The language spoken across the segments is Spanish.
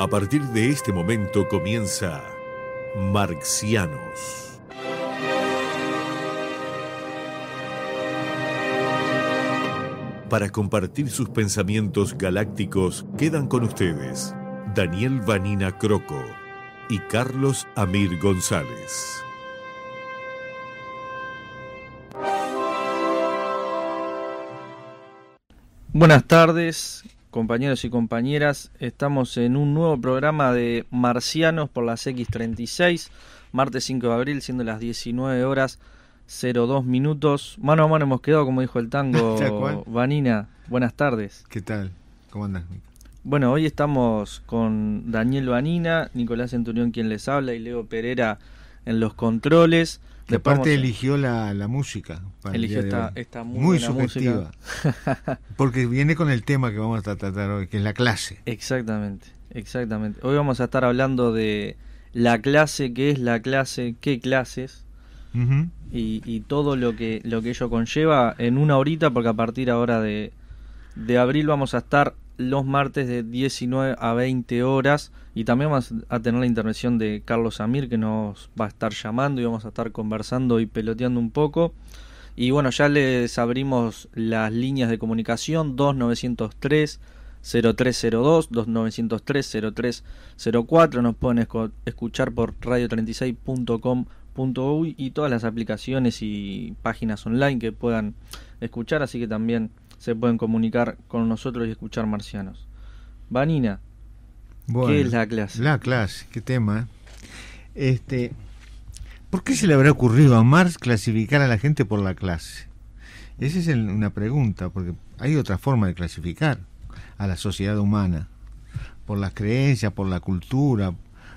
A partir de este momento comienza Marxianos. Para compartir sus pensamientos galácticos quedan con ustedes Daniel Vanina Croco y Carlos Amir González. Buenas tardes, compañeros y compañeras. Estamos en un nuevo programa de Marcianos por las X36, martes 5 de abril, siendo las 19 horas 02 minutos. Mano a mano hemos quedado, como dijo el tango Vanina. Buenas tardes. ¿Qué tal? ¿Cómo andas? Bueno, hoy estamos con Daniel Vanina, Nicolás Centurión quien les habla y Leo Pereira en los controles. De parte eligió la, música. eligió esta, muy, muy subjetiva. porque viene con el tema que vamos a tratar hoy, que es la clase. Exactamente, exactamente. Hoy vamos a estar hablando de la clase, qué es la clase, qué clases. y, todo lo que lo que ello conlleva en una horita porque a partir ahora de, de abril vamos a estar los martes de 19 a 20 horas y también vamos a tener la intervención de Carlos Amir que nos va a estar llamando y vamos a estar conversando y peloteando un poco. Y bueno, ya les abrimos las líneas de comunicación 2903 0302 2903 0304 nos pueden escuchar por radio36.com.uy y todas las aplicaciones y páginas online que puedan escuchar, así que también se pueden comunicar con nosotros y escuchar marcianos. Vanina, ¿qué es la clase? La clase, qué tema. ¿eh? Este, ¿Por qué se le habrá ocurrido a Marx clasificar a la gente por la clase? Esa es una pregunta, porque hay otra forma de clasificar a la sociedad humana, por las creencias, por la cultura,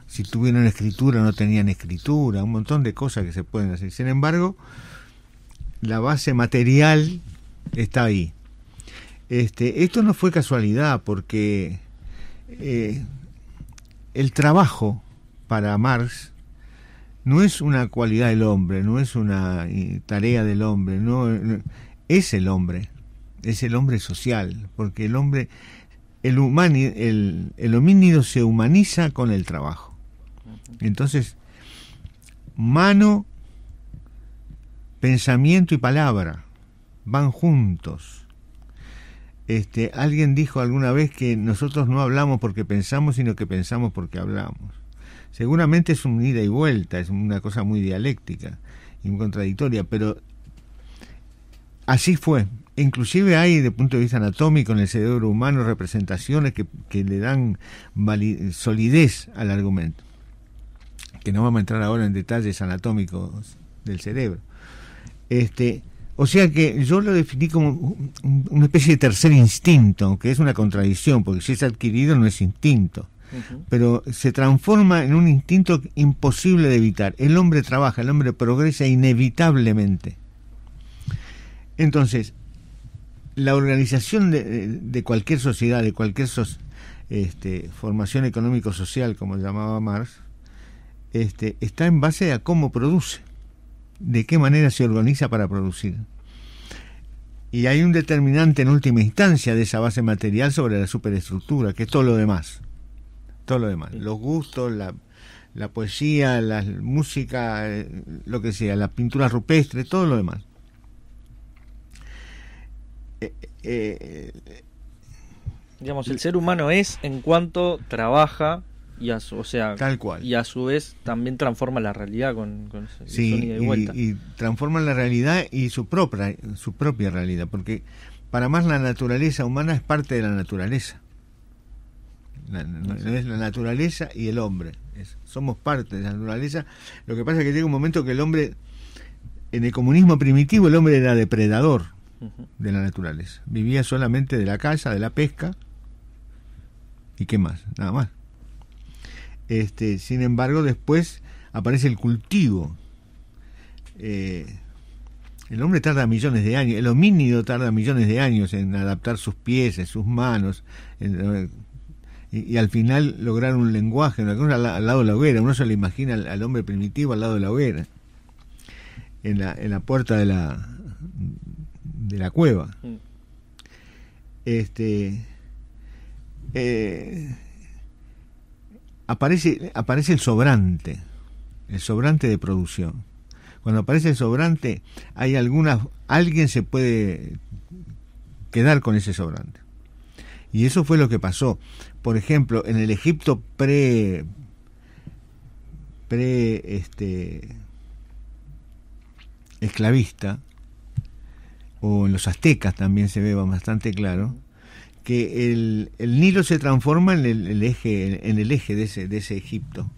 si tuvieron escritura no tenían escritura, un montón de cosas que se pueden hacer. Sin embargo, la base material está ahí. Este, esto no fue casualidad porque eh, el trabajo para Marx no es una cualidad del hombre, no es una eh, tarea del hombre, no, es el hombre, es el hombre social, porque el hombre, el, el, el homínido se humaniza con el trabajo. Entonces, mano, pensamiento y palabra van juntos. Este, alguien dijo alguna vez que nosotros no hablamos porque pensamos, sino que pensamos porque hablamos. Seguramente es un ida y vuelta, es una cosa muy dialéctica y muy contradictoria, pero así fue. Inclusive hay, de punto de vista anatómico, en el cerebro humano representaciones que, que le dan solidez al argumento. Que no vamos a entrar ahora en detalles anatómicos del cerebro. Este, o sea que yo lo definí como una especie de tercer instinto, que es una contradicción, porque si es adquirido no es instinto, pero se transforma en un instinto imposible de evitar. El hombre trabaja, el hombre progresa inevitablemente. Entonces, la organización de, cualquier sociedad, de cualquier este, formación económico-social, como llamaba Marx, este, está en base a cómo produce de qué manera se organiza para producir. Y hay un determinante en última instancia de esa base material sobre la superestructura, que es todo lo demás. Todo lo demás. Los gustos, la, poesía, la música, eh, lo que sea, la pintura rupestre, todo lo demás. Eh, eh, Digamos, el ser humano es en cuanto trabaja y a su, o sea, tal cual. Y a su vez también transforma la realidad con, con sí, y, vuelta. Y, transforma la realidad y su propia, su propia realidad, porque para más la naturaleza humana es parte de la naturaleza. La, es la naturaleza y el hombre. somos parte de la naturaleza. Lo que pasa es que llega un momento que el hombre, en el comunismo primitivo, el hombre era depredador de la naturaleza. Vivía solamente de la caza, de la pesca. ¿Y qué más? Nada más. Este, sin embargo, después aparece el cultivo. Eh, el hombre tarda millones de años, el homínido tarda millones de años en adaptar sus pies, sus manos, y, al final lograr un lenguaje, al, lado de la hoguera. Uno se le imagina al, hombre primitivo al lado de la hoguera, en la, en la puerta de la, de la cueva. Mm. Este. Eh, aparece, aparece el sobrante, el sobrante de producción. Cuando aparece el sobrante, hay algunas, alguien se puede quedar con ese sobrante. Y eso fue lo que pasó. Por ejemplo, en el Egipto pre pre este esclavista o en los aztecas también se ve bastante claro que el, el Nilo se transforma en el, eje en el eje de ese de ese Egipto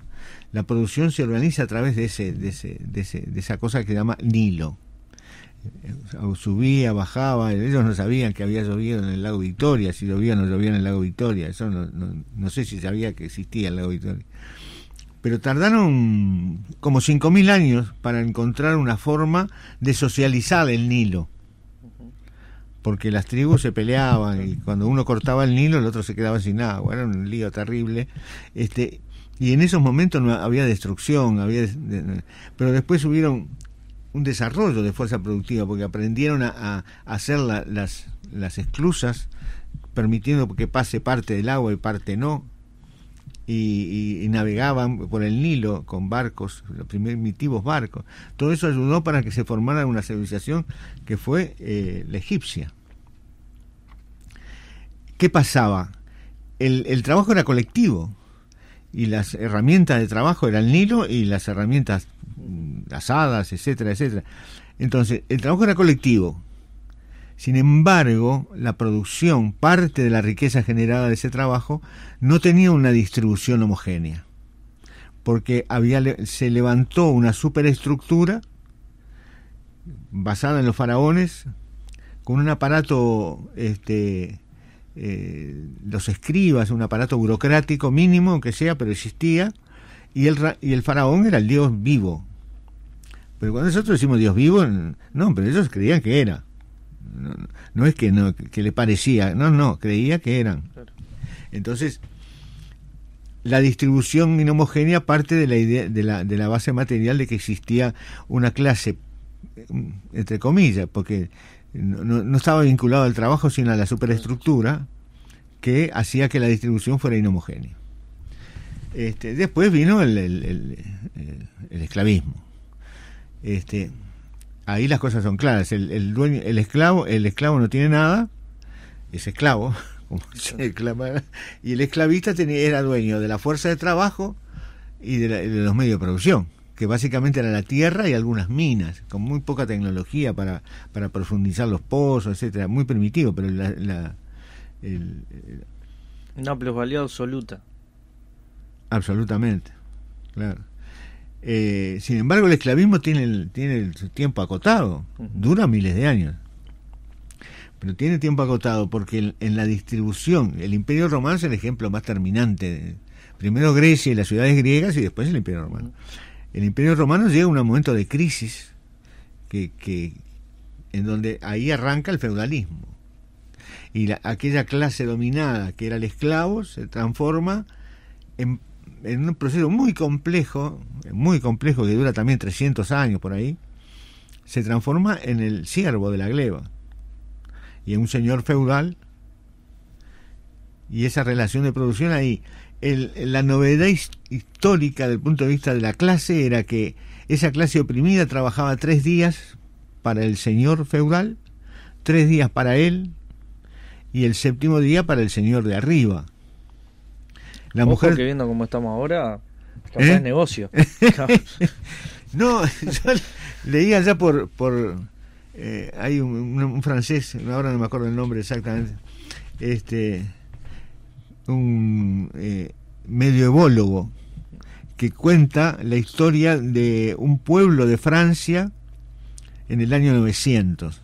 la producción se organiza a través de ese de ese de, ese, de esa cosa que se llama Nilo subía, bajaba, ellos no sabían que había llovido en el lago Victoria, si llovía o no llovía en el lago Victoria, eso no, no, sé si sabía que existía el lago Victoria. Pero tardaron como 5.000 años para encontrar una forma de socializar el Nilo. Porque las tribus se peleaban y cuando uno cortaba el Nilo el otro se quedaba sin agua, era un lío terrible. Este, y en esos momentos no había destrucción, había pero después hubieron un desarrollo de fuerza productiva, porque aprendieron a, hacer las, las esclusas, permitiendo que pase parte del agua y parte no, y, navegaban por el Nilo con barcos, los primitivos barcos. Todo eso ayudó para que se formara una civilización que fue eh, la egipcia. ¿Qué pasaba? El, trabajo era colectivo y las herramientas de trabajo eran el Nilo y las herramientas asadas, etcétera, etcétera. Entonces, el trabajo era colectivo. Sin embargo, la producción, parte de la riqueza generada de ese trabajo, no tenía una distribución homogénea, porque había, se levantó una superestructura basada en los faraones, con un aparato, este, eh, los escribas, un aparato burocrático mínimo, aunque sea, pero existía, y el, y el faraón era el dios vivo, pero cuando nosotros decimos Dios vivo, no, pero ellos creían que era. No, es que, no, que le parecía, no, no, creía que eran. Entonces, la distribución inhomogénea parte de la idea de la, de la base material de que existía una clase entre comillas porque no, no, estaba vinculado al trabajo sino a la superestructura que hacía que la distribución fuera inhomogénea. Este, después vino el, el, el esclavismo. Este, ahí las cosas son claras. El, dueño, el esclavo, el esclavo no tiene nada, es esclavo, y el esclavista tenía, era dueño de la fuerza de trabajo y de, los medios de producción, que básicamente era la tierra y algunas minas, con muy poca tecnología para, para profundizar los pozos, etcétera, muy primitivo, pero la, la el, una plusvalía absoluta. Absolutamente, claro. Eh, sin embargo, el esclavismo tiene el, tiene el tiempo acotado, dura miles de años. Pero tiene tiempo acotado porque en, la distribución, el Imperio Romano es el ejemplo más terminante. Primero Grecia y las ciudades griegas y después el Imperio Romano. El Imperio Romano llega a un momento de crisis que, en donde ahí arranca el feudalismo. Y aquella clase dominada que era el esclavo se transforma en en un proceso muy complejo, muy complejo que dura también 300 años por ahí, se transforma en el siervo de la gleba y en un señor feudal y esa relación de producción ahí. La novedad histórica del punto de vista de la clase era que esa clase oprimida trabajaba tres días para el señor feudal, tres días para él y el séptimo día para el señor de arriba la mujer que viendo cómo estamos ahora, capaz ¿Eh? negocio. no, yo leía ya por por eh, hay un, francés, ahora no me acuerdo el nombre exactamente, este un eh, medioevólogo que cuenta la historia de un pueblo de Francia en el año 900.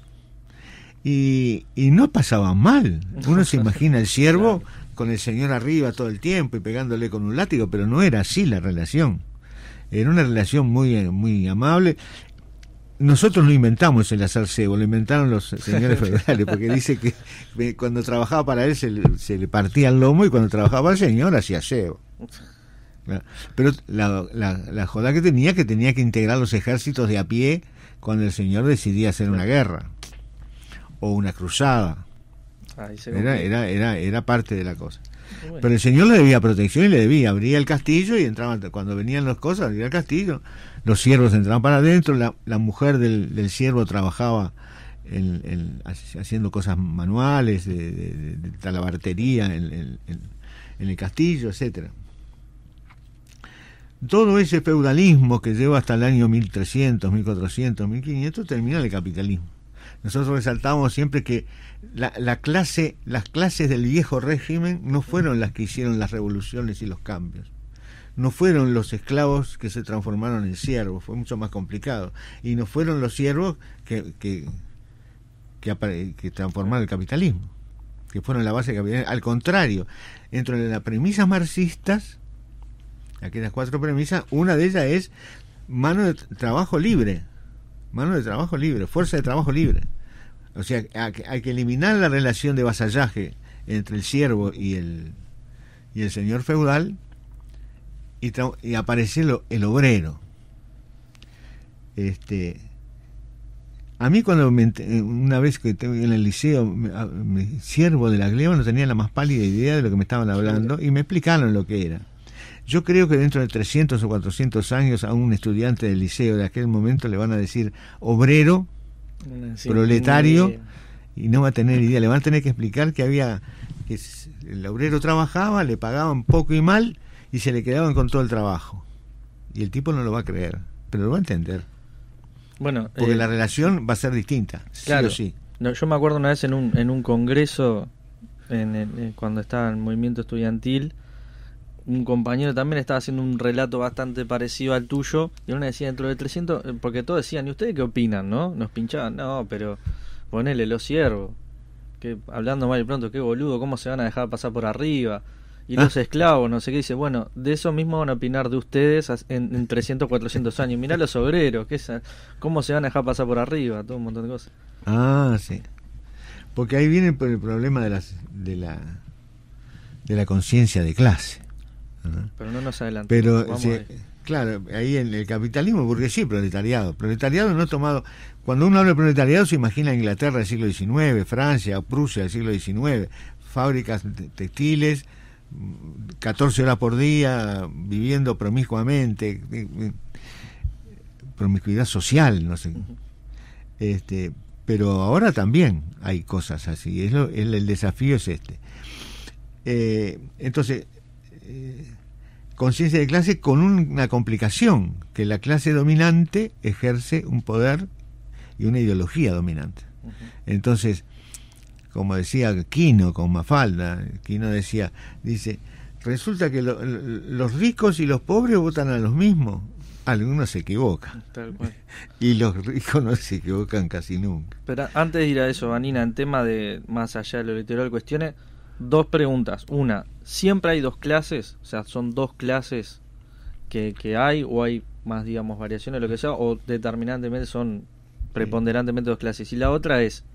Y, y no pasaba mal. Uno se imagina el siervo con el señor arriba todo el tiempo y pegándole con un látigo, pero no era así la relación. Era una relación muy, muy amable. Nosotros no inventamos el hacer cebo, lo inventaron los señores federales, porque dice que cuando trabajaba para él se le, partía el lomo y cuando trabajaba el señor hacía cebo. Pero la, la, la joda que tenía que tenía que integrar los ejércitos de a pie cuando el señor decidía hacer una guerra o una cruzada era, era, era, era parte de la cosa. Pero el señor le debía protección y le debía. Abría el castillo y entraban, cuando venían las cosas, abría el castillo. Los siervos entraban para adentro, la, la mujer del, siervo trabajaba haciendo cosas manuales, de, de, talabartería en, el castillo, etcétera. Todo ese feudalismo que lleva hasta el año 1300, 1400, 1500 termina el capitalismo. Nosotros resaltamos siempre que las clases del viejo régimen no fueron las que hicieron las revoluciones y los cambios. No fueron los esclavos que se transformaron en siervos, fue mucho más complicado. Y no fueron los siervos que, que, que, transformaron el capitalismo, que fueron la base del capitalismo. Al contrario, dentro de las premisas marxistas, aquellas cuatro premisas, una de ellas es mano de trabajo libre, mano de trabajo libre, fuerza de trabajo libre. O sea, hay que eliminar la relación de vasallaje entre el siervo y el, y el señor feudal y, y aparece el obrero. Este, a mí cuando una vez que en el liceo, mi siervo de la gleba no tenía la más pálida idea de lo que me estaban hablando y me explicaron lo que era. Yo creo que dentro de 300 o 400 años a un estudiante del liceo de aquel momento le van a decir obrero, proletario, y no va a tener idea. Le van a tener que explicar que había que el obrero trabajaba, le pagaban poco y mal y se le quedaban con todo el trabajo. Y el tipo no lo va a creer, pero lo va a entender. Bueno, porque la eh, relación va a ser distinta, claro, sí No, yo me acuerdo una vez en un, en un congreso, en, eh, cuando estaba en el movimiento estudiantil, un compañero también estaba haciendo un relato bastante parecido al tuyo, y uno decía dentro de 300, eh, porque todos decían, ¿y ustedes qué opinan, no? Nos pinchaban, no, pero ponele los siervos, que hablando mal y pronto, qué boludo, ¿cómo se van a dejar pasar por arriba? Y los ah. esclavos, no sé qué, dice, bueno, de eso mismo van a opinar de ustedes en, en 300, 400 años. Mirá los obreros, ¿qué es, cómo se van a dejar pasar por arriba, todo un montón de cosas. Ah, sí. Porque ahí viene el problema de, las, de la, de la conciencia de clase. Pero no nos adelantamos. Pero, claro, ahí en el capitalismo, porque sí, proletariado. Proletariado no tomado. Cuando uno habla de proletariado, se imagina Inglaterra del siglo XIX, Francia, Prusia del siglo XIX, fábricas textiles 14 horas por día viviendo promiscuamente, eh, eh, promiscuidad social, no sé. Este, pero ahora también hay cosas así, es el, desafío es este. Eh, entonces, conciencia de clase con una complicación, que la clase dominante ejerce un poder y una ideología dominante. Entonces, como decía Quino con Mafalda, Quino decía, dice, resulta que los ricos y los pobres votan a los mismos. Algunos se equivocan. y los ricos no se equivocan casi nunca. Pero antes de ir a eso, Vanina, en tema de más allá de lo literal, cuestiones, dos preguntas. Una, ¿siempre hay dos clases? O sea, ¿son dos clases que, que hay o hay más, digamos, variaciones, lo que sea? ¿O determinantemente son preponderantemente dos clases? Y la otra es,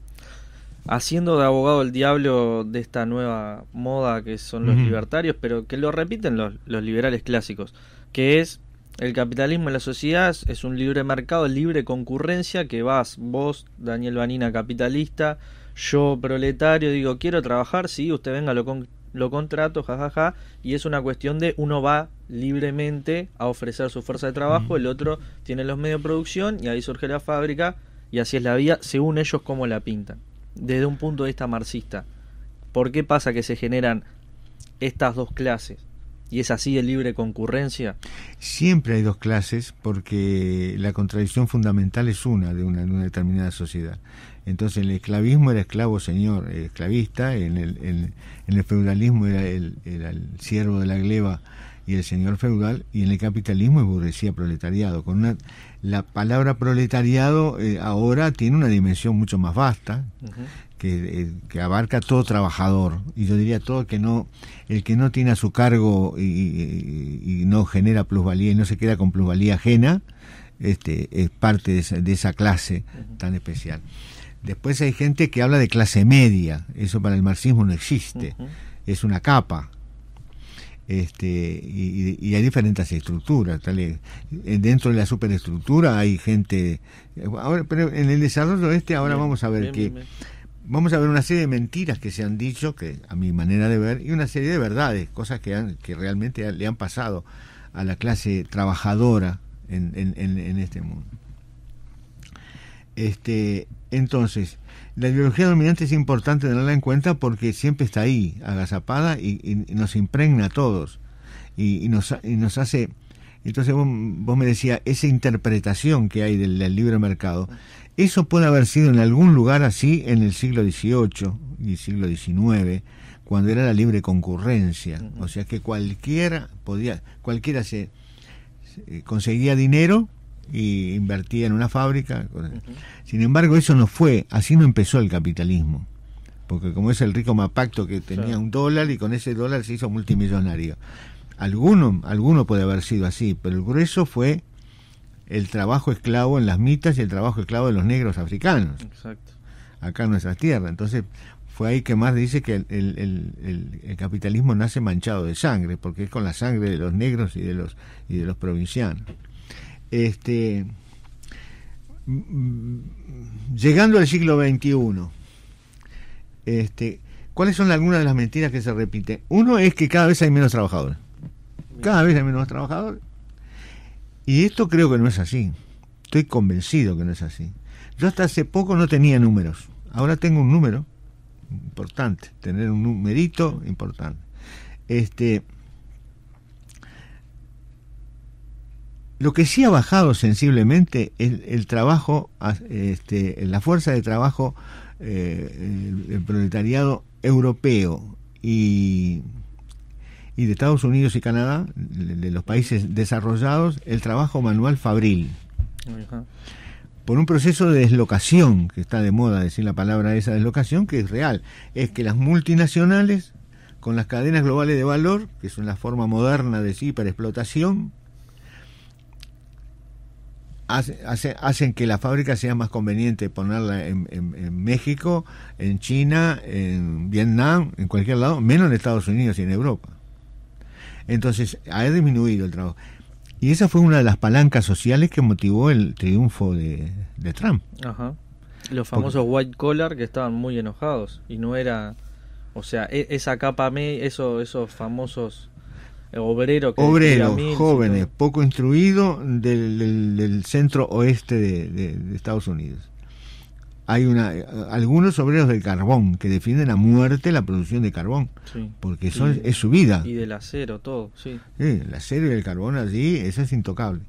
haciendo de abogado el diablo de esta nueva moda que son los libertarios, pero que lo repiten los, los, liberales clásicos, que es el capitalismo en la sociedad es un libre mercado, libre concurrencia, que vas vos, Daniel Vanina, capitalista, yo proletario, digo, quiero trabajar, sí, usted venga, lo, con, lo contrato, jajaja, y es una cuestión de uno va libremente a ofrecer su fuerza de trabajo, el otro tiene los medios de producción y ahí surge la fábrica y así es la vida, según ellos como la pintan desde un punto de vista marxista, ¿por qué pasa que se generan estas dos clases? ¿Y es así de libre concurrencia? Siempre hay dos clases porque la contradicción fundamental es una de una, determinada sociedad. Entonces el esclavismo era esclavo señor, esclavista, en el, en, el feudalismo era el, era el siervo de la gleba y el señor feudal, y en el capitalismo es burguesía proletariado. Con una, la palabra proletariado eh, ahora tiene una dimensión mucho más vasta, que, eh, que, abarca todo trabajador, y yo diría todo que no, el que no tiene a su cargo y, no genera plusvalía y no se queda con plusvalía ajena, este, es parte de esa, de esa clase tan especial. Después hay gente que habla de clase media, eso para el marxismo no existe, es una capa, este, y, hay diferentes estructuras. Tal, dentro de la superestructura hay gente. Ahora, pero en el desarrollo este, ahora vamos a ver que vamos a ver una serie de mentiras que se han dicho, que a mi manera de ver, y una serie de verdades, cosas que, han, que realmente le han pasado a la clase trabajadora en, en, este mundo. Este, entonces, la ideología dominante es importante tenerla en cuenta porque siempre está ahí, agazapada, y, nos impregna a todos, y, nos, y nos hace... Entonces vos, me decías, esa interpretación que hay del, del libre mercado, eso puede haber sido en algún lugar así en el siglo XVIII y siglo XIX, cuando era la libre concurrencia. O sea que cualquiera podía, cualquiera se, conseguía dinero y invertía en una fábrica. Sin embargo, eso no fue, así no empezó el capitalismo. Porque como es el rico Mapacto que tenía un dólar y con ese dólar se hizo multimillonario. Alguno, alguno puede haber sido así, pero el grueso fue el trabajo esclavo en las mitas y el trabajo esclavo de los negros africanos. Exacto. Acá en nuestras tierras. Entonces, fue ahí que más dice que el, capitalismo nace manchado de sangre, porque es con la sangre de los negros y de los, y de los provincianos. Este, llegando al siglo XXI, este, ¿cuáles son algunas de las mentiras que se repiten? Uno es que cada vez hay menos trabajadores. Cada vez hay menos trabajadores y esto creo que no es así. Estoy convencido que no es así. Yo hasta hace poco no tenía números. Ahora tengo un número importante, tener un numerito importante. Este, lo que sí ha bajado sensiblemente es el trabajo, este, la fuerza de trabajo, eh, el proletariado europeo y y de Estados Unidos y Canadá, de los países desarrollados, el trabajo manual fabril. Por un proceso de deslocación, que está de moda decir la palabra esa deslocación, que es real. Es que las multinacionales, con las cadenas globales de valor, que es una forma moderna de hiperexplotación, hace, hacen que la fábrica sea más conveniente ponerla en, en, México, en China, en Vietnam, en cualquier lado, menos en Estados Unidos y en Europa. Entonces, ha disminuido el trabajo. Y esa fue una de las palancas sociales que motivó el triunfo de, Trump. Ajá. Los famosos white collar que estaban muy enojados y no era, o sea, e, esa capa me, eso, esos famosos obreros, obreros jóvenes, poco instruidos del, centro oeste de Estados Unidos. Hay una algunos obreros del carbón que defienden a muerte la producción de carbón porque eso es, su vida. y del acero todo sí. el acero y el carbón allí eso es intocable.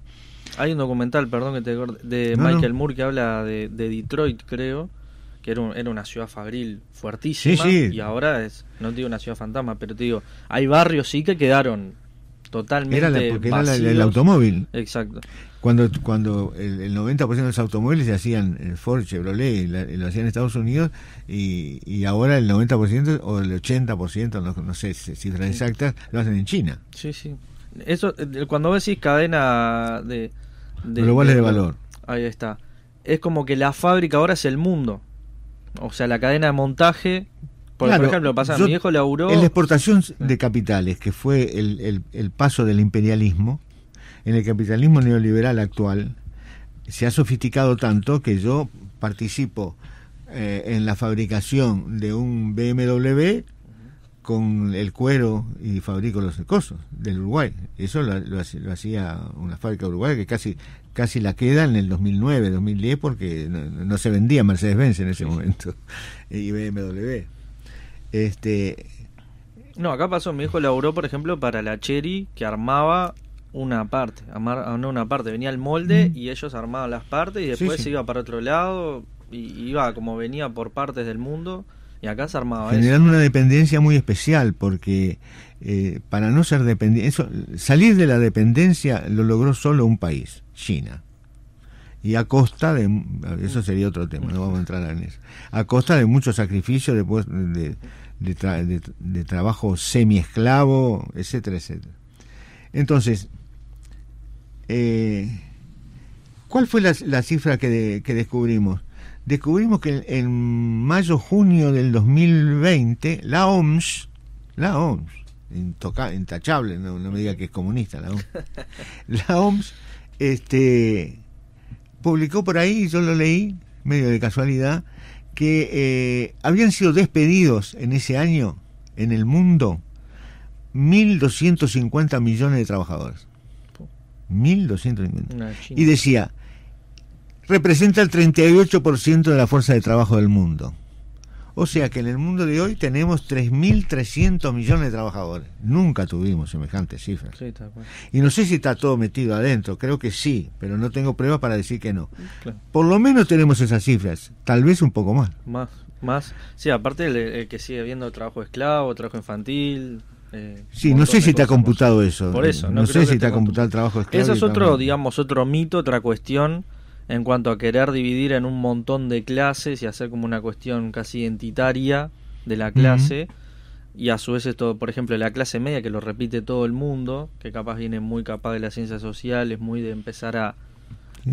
Hay un documental perdón que te de Michael Moore que habla de, Detroit creo que era, era una ciudad fabril fuertísima y ahora es no te digo una ciudad fantasma pero te digo hay barrios sí que quedaron totalmente era porque era el automóvil exacto cuando cuando el, 90% de los automóviles se hacían en Ford, Chevrolet, lo hacían en Estados Unidos y, y ahora el 90% o el 80%, no, no sé cifras exactas, lo hacen en China. Sí, sí. Eso, eh, cuando decís cadena de... de Globales de, de valor. Ahí está. Es como que la fábrica ahora es el mundo. O sea, la cadena de montaje por, ejemplo, pasa, mi viejo laburó... En la exportación de capitales, que fue el, el, el, paso del imperialismo, en el capitalismo neoliberal actual se ha sofisticado tanto que yo participo eh, en la fabricación de un BMW con el cuero y fabrico los cosos del Uruguay. Eso lo, hacía una fábrica uruguaya que casi casi la queda en el 2009, 2010 porque no, se vendía Mercedes-Benz en ese momento y BMW. Este no, acá pasó, mi hijo laburó, por ejemplo, para la Cherry que armaba una parte, ah, no una parte, venía el molde y ellos armaban las partes y después se iba para otro lado y iba como venía por partes del mundo y acá se armaba generando una dependencia muy especial porque eh, para no ser dependiente salir de la dependencia lo logró solo un país China. Y a costa de eso sería otro tema no vamos a entrar en eso. A costa de mucho sacrificio después de, de, de trabajo semi esclavo etcétera etcétera. Entonces eh, ¿Cuál fue la, cifra que, descubrimos? Descubrimos que en, mayo-junio del 2020 la OMS, la OMS, intachable, no, me diga que es comunista la OMS, la OMS este, publicó por ahí, yo lo leí, medio de casualidad, que eh, habían sido despedidos en ese año en el mundo 1.250 millones de trabajadores. 1.250. Y decía, representa el 38% de la fuerza de trabajo del mundo. O sea que en el mundo de hoy tenemos 3.300 millones de trabajadores. Nunca tuvimos semejantes cifras. y no sé si está todo metido adentro, creo que sí, pero no tengo pruebas para decir que no. Por lo menos tenemos esas cifras, tal vez un poco más. Más, más. Sí, aparte el, que sigue habiendo trabajo esclavo, trabajo infantil, eh, sí, no sé si te ha computado eso. Por eso, no, sé si te ha computado el trabajo esclavo. Eso es otro, digamos, otro mito, otra cuestión en cuanto a querer dividir en un montón de clases y hacer como una cuestión casi identitaria de la clase. Y a su vez esto, por ejemplo, la clase media que lo repite todo el mundo, que capaz viene muy capaz de las ciencias sociales, muy de empezar a,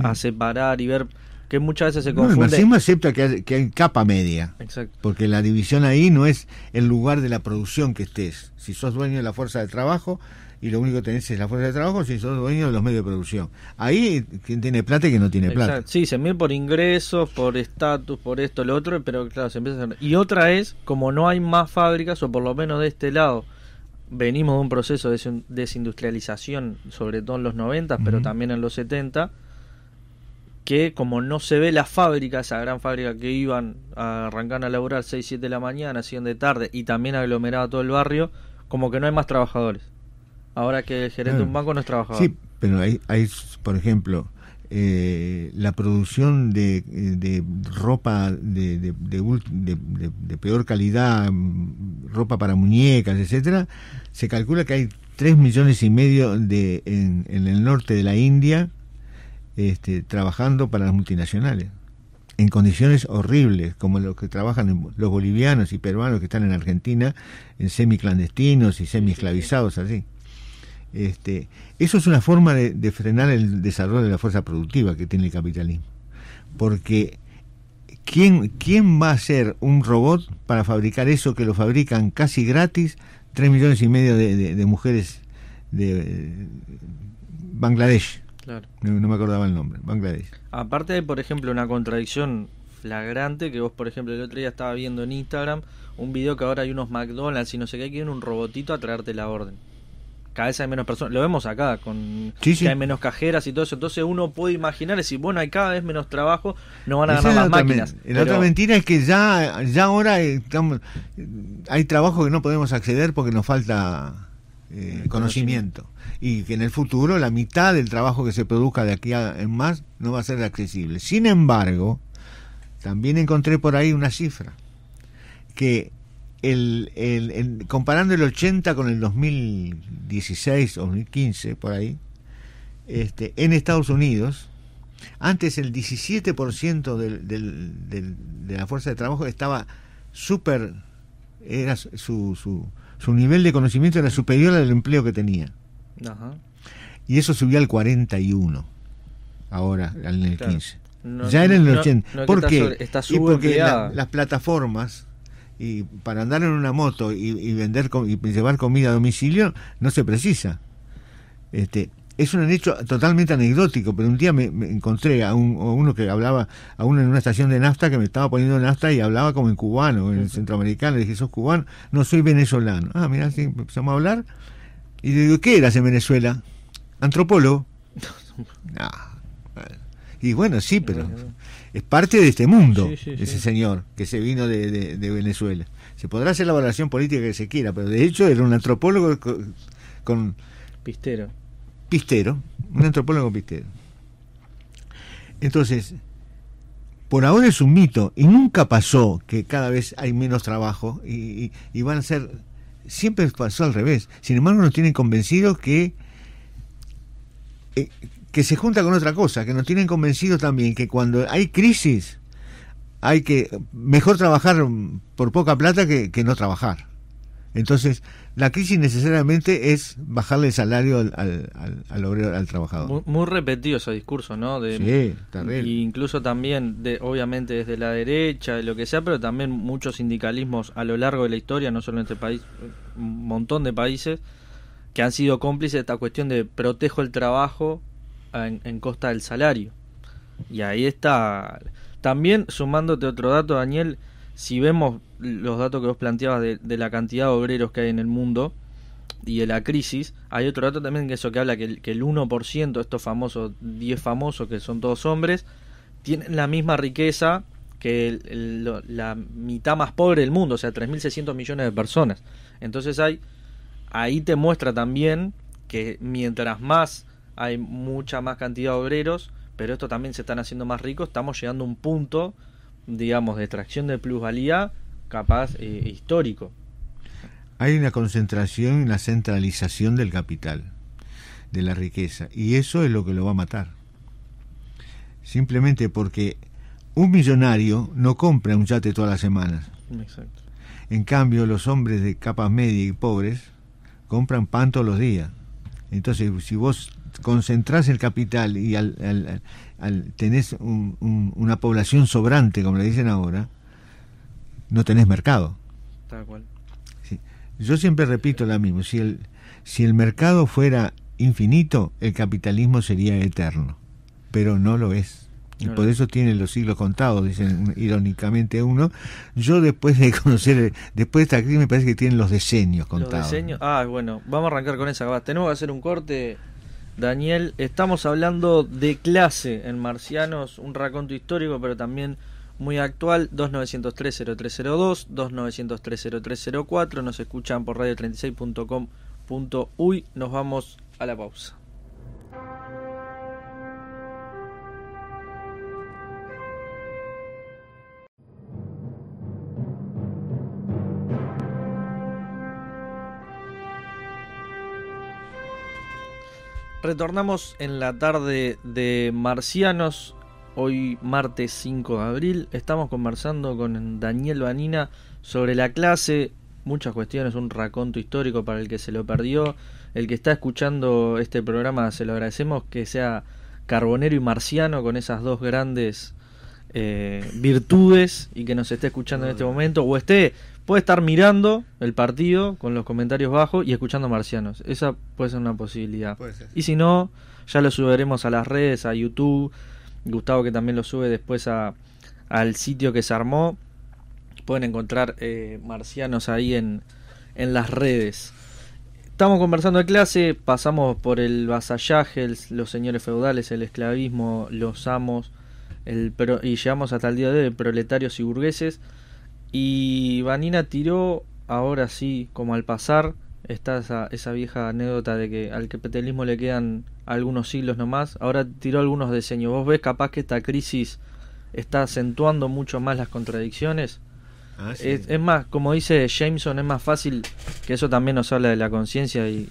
a separar y ver que muchas veces se confunde. No, el marxismo acepta que hay, que hay capa media. Exacto. Porque la división ahí no es el lugar de la producción que estés. Si sos dueño de la fuerza de trabajo, y lo único que tenés es la fuerza de trabajo si sos dueño de los medios de producción. Ahí, quien tiene plata y quien no tiene plata. Sí, se mide por ingresos, por estatus, por esto, lo otro, pero claro, se empieza a hacer... Y otra es, como no hay más fábricas, o por lo menos de este lado, venimos de un proceso de desindustrialización, sobre todo en los 90, pero también en los 70, que como no se ve la fábrica, esa gran fábrica que iban a arrancar a laburar 6, 7 de la mañana, 100 de tarde, y también aglomeraba todo el barrio, como que no hay más trabajadores. Ahora que el gerente de un banco no es trabajador. Sí, pero hay, hay por ejemplo, eh, la producción de, de ropa de, de, de, peor calidad, ropa para muñecas, etcétera, se calcula que hay 3 millones y medio de, en, en el norte de la India este, trabajando para las multinacionales en condiciones horribles, como los que trabajan los bolivianos y peruanos que están en Argentina, en semiclandestinos y semi-esclavizados así. Este, eso es una forma de, frenar el desarrollo de la fuerza productiva que tiene el capitalismo. Porque ¿quién, ¿quién va a ser un robot para fabricar eso que lo fabrican casi gratis tres millones y medio de, mujeres de Bangladesh? No, me acordaba el nombre, Bangladesh. Aparte de, por ejemplo, una contradicción flagrante que vos, por ejemplo, el otro día estaba viendo en Instagram un video que ahora hay unos McDonald's y no sé qué, que viene un robotito a traerte la orden cada vez hay menos personas. Lo vemos acá, con que hay menos cajeras y todo eso. Entonces uno puede imaginar, si bueno, hay cada vez menos trabajo, no van a ganar las máquinas. La otra mentira es que ya, ya ahora estamos, hay trabajo que no podemos acceder porque nos falta eh, conocimiento. Y que en el futuro la mitad del trabajo que se produzca de aquí en más no va a ser accesible. Sin embargo, también encontré por ahí una cifra que el, el, comparando el 80 con el 2016 o 2015, por ahí, este, en Estados Unidos, antes el 17% del, del, de la fuerza de trabajo estaba súper, era su, su, su, nivel de conocimiento era superior al empleo que tenía. Y eso subió al 41, ahora, en el 15. ya era en el 80. ¿Por qué? y porque las plataformas y para andar en una moto y, vender y llevar comida a domicilio no se precisa. Este, es un hecho totalmente anecdótico, pero un día me, encontré a, un, uno que hablaba, a uno en una estación de nafta que me estaba poniendo nafta y hablaba como en cubano, en centroamericano. Le dije, ¿sos cubano? No, soy venezolano. Ah, mira, así empezamos a hablar. Y le digo, ¿qué eras en Venezuela? Antropólogo. Ah, y bueno, sí, pero es parte de este mundo, ese señor que se vino de, Venezuela. Se podrá hacer la valoración política que se quiera, pero de hecho era un antropólogo con, pistero. Pistero, un antropólogo pistero. Entonces, por ahora es un mito y nunca pasó que cada vez hay menos trabajo y, van a ser, siempre pasó al revés. Sin embargo, nos tienen convencidos que eh, que se junta con otra cosa, que nos tienen convencidos también que cuando hay crisis hay que mejor trabajar por poca plata que, no trabajar. Entonces, la crisis necesariamente es bajarle el salario al, al, al, obrero, al trabajador. Muy, repetido ese discurso, ¿no? De, sí, terrible. incluso también, de, obviamente desde la derecha, de lo que sea, pero también muchos sindicalismos a lo largo de la historia, no solo en este país, un montón de países, que han sido cómplices de esta cuestión de protejo el trabajo en, costa del salario. Y ahí está. También, sumándote otro dato, Daniel, si vemos los datos que vos planteabas de, la cantidad de obreros que hay en el mundo y de la crisis, hay otro dato también que eso que habla que el, que el 1%, estos famosos 10 famosos, que son todos hombres, tienen la misma riqueza que la mitad más pobre del mundo, o sea, 3.600 millones de personas. Entonces hay, ahí te muestra también que mientras más hay mucha más cantidad de obreros, pero esto también se están haciendo más ricos, estamos llegando a un punto, digamos, de extracción de plusvalía capaz eh, histórico. Hay una concentración y una centralización del capital, de la riqueza, y eso es lo que lo va a matar. Simplemente porque un millonario no compra un yate todas las semanas. Exacto. En cambio, los hombres de capas media y pobres compran pan todos los días. Entonces, si vos concentrás el capital y al, tenés una población sobrante, como le dicen ahora, no tenés mercado. Tal cual. Yo siempre repito lo mismo, si el, si el mercado fuera infinito, el capitalismo sería eterno, pero no lo es. Y por eso tiene los siglos contados, dicen irónicamente uno. Yo después de conocer, después de esta crisis me parece que tienen los decenios contados. Los ah, bueno, vamos a arrancar con esa. Tenemos que hacer un corte, Daniel. Estamos hablando de clase en Marcianos, un raconto histórico, pero también muy actual. 2903-0302, 2903-0304. Nos escuchan por radio36.com.uy. Nos vamos a la pausa. Retornamos en la tarde de Marcianos, hoy martes 5 de abril. Estamos conversando con Daniel Vanina sobre la clase, muchas cuestiones, un raconto histórico para el que se lo perdió. El que está escuchando este programa se lo agradecemos que sea carbonero y marciano con esas dos grandes eh, virtudes y que nos esté escuchando en este momento o esté puede estar mirando el partido con los comentarios bajos y escuchando marcianos. Esa puede ser una posibilidad. Y si no, ya lo subiremos a las redes, a YouTube. Gustavo que también lo sube después a, al sitio que se armó. Pueden encontrar eh, marcianos ahí en, en las redes. Estamos conversando de clase, pasamos por el vasallaje, los señores feudales, el esclavismo, los amos, el y llegamos hasta el día de hoy, proletarios y burgueses. Y Vanina tiró, ahora sí, como al pasar, está esa, esa vieja anécdota de que al capitalismo le quedan algunos siglos nomás, ahora tiró algunos diseños. ¿Vos ves capaz que esta crisis está acentuando mucho más las contradicciones? Ah, es, más, como dice Jameson, es más fácil, que eso también nos habla de la conciencia y,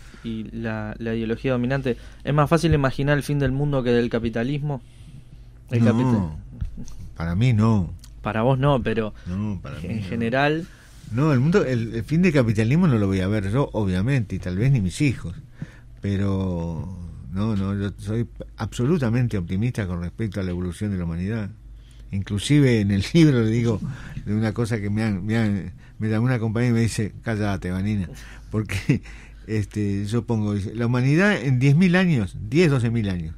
la, ideología dominante, es más fácil imaginar el fin del mundo que del capitalismo. no, para mí no. Para vos no, pero en general... No, el mundo, el, fin del capitalismo no lo voy a ver yo, obviamente, y tal vez ni mis hijos. Pero no, no, yo soy absolutamente optimista con respecto a la evolución de la humanidad. Inclusive en el libro le digo de una cosa que me han, me, han, me da una compañía y me dice, cállate, Vanina, porque este, yo pongo, la humanidad en 10.000 años, 10, 12.000 años,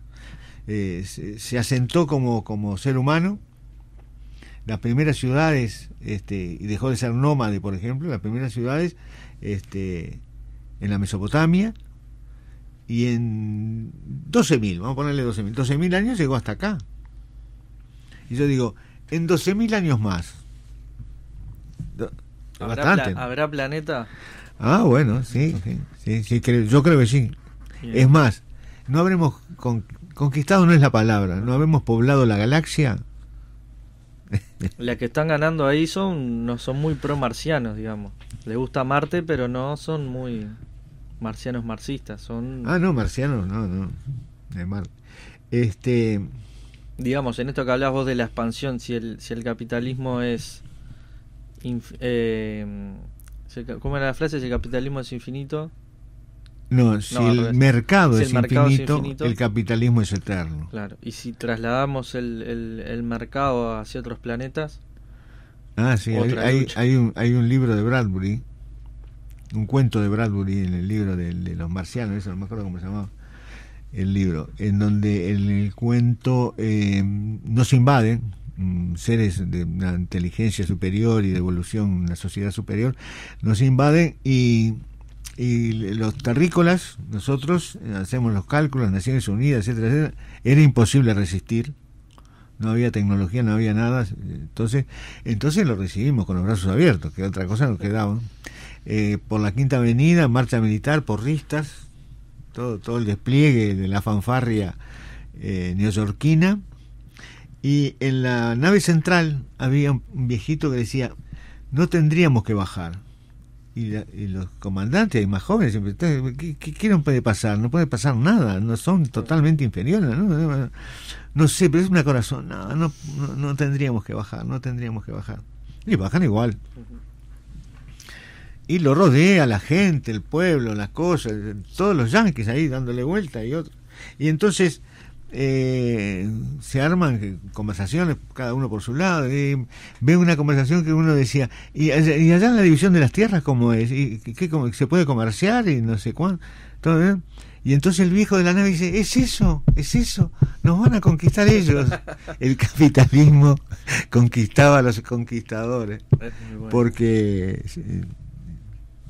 eh, se, se, asentó como, como ser humano, las primeras ciudades, este, y dejó de ser nómade, por ejemplo, las primeras ciudades este, en la Mesopotamia, y en 12.000, vamos a ponerle 12.000, 12.000 años llegó hasta acá. Y yo digo, en 12.000 años más. ¿Habrá, planeta? Ah, bueno, sí, sí, sí, yo creo que sí. Es más, no habremos conquistado, no es la palabra, no habremos poblado la galaxia las que están ganando ahí son no son muy pro marcianos, digamos. Les gusta Marte, pero no son muy marcianos marxistas, son Ah, no, marcianos, no, no. De Marte. Este digamos, en esto que hablabas vos de la expansión, si el si el capitalismo es eh, ¿Cómo era la frase? Si el capitalismo es infinito, no, si el, mercado, es, infinito, el capitalismo es eterno. Claro, y si trasladamos el, el, mercado hacia otros planetas. Ah, sí, hay, hay, un, hay un libro de Bradbury, un cuento de Bradbury en el libro de, los marcianos, eso no me acuerdo cómo se llamaba el libro, en donde en el cuento eh, nos invaden mm, seres de una inteligencia superior y de evolución, una sociedad superior, nos invaden y, y los terrícolas, nosotros hacemos los cálculos, Naciones Unidas, etcétera, etcétera, era imposible resistir, no había tecnología, no había nada, entonces, entonces lo recibimos con los brazos abiertos, que otra cosa nos quedaba. Eh, por la Quinta Avenida, marcha militar, porristas, todo, todo el despliegue de la fanfarria eh, neoyorquina. Y en la nave central había un viejito que decía, no tendríamos que bajar. Y, los comandantes y más jóvenes siempre, ¿qué, qué, no puede pasar? No puede pasar nada, no son totalmente inferiores. No, no, sé, pero es una corazón, no, no, no tendríamos que bajar, no tendríamos que bajar. Y bajan igual y lo rodea la gente, el pueblo, las cosas, todos los yanquis ahí dándole vuelta y otro. Y entonces eh, se arman conversaciones, cada uno por su lado. Y ve una conversación que uno decía, ¿y, allá en la división de las tierras cómo es? ¿Y qué, se puede comerciar? Y no sé cuánto. Todo, Y entonces el viejo de la nave dice, es eso, es eso, nos van a conquistar ellos. El capitalismo conquistaba a los conquistadores. Porque